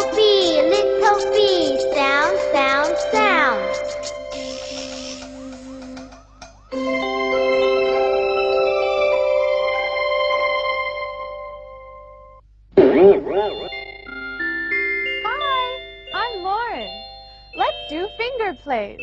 Little bee, little bee, sound, sound, sound. Hi, I'm Lauren. Let's do finger plays.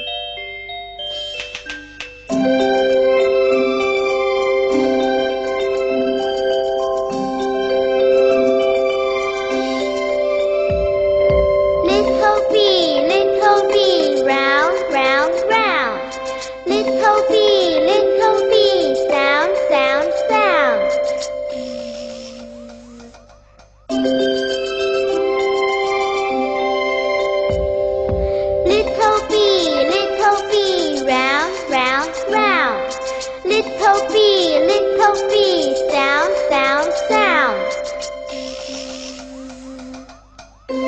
Did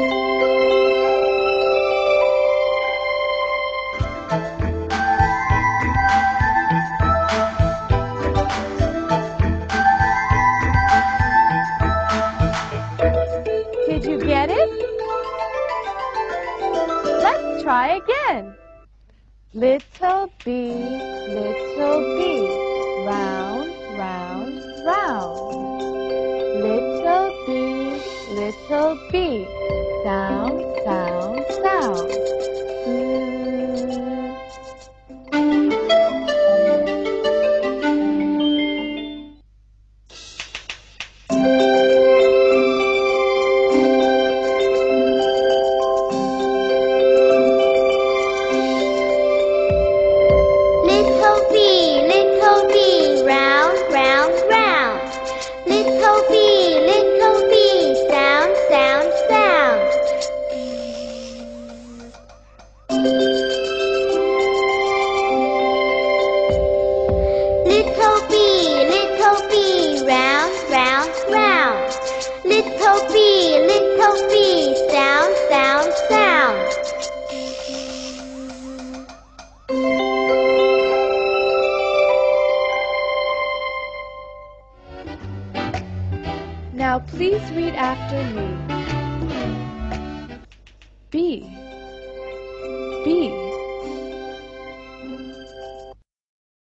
you get it? Let's try again. Little bee, little bee, round, round, round. Little bee, little bee, sound, sound, Little bee, little bee, round, round, round. Little bee, little bee, sound, sound, sound. Now please read after me. B.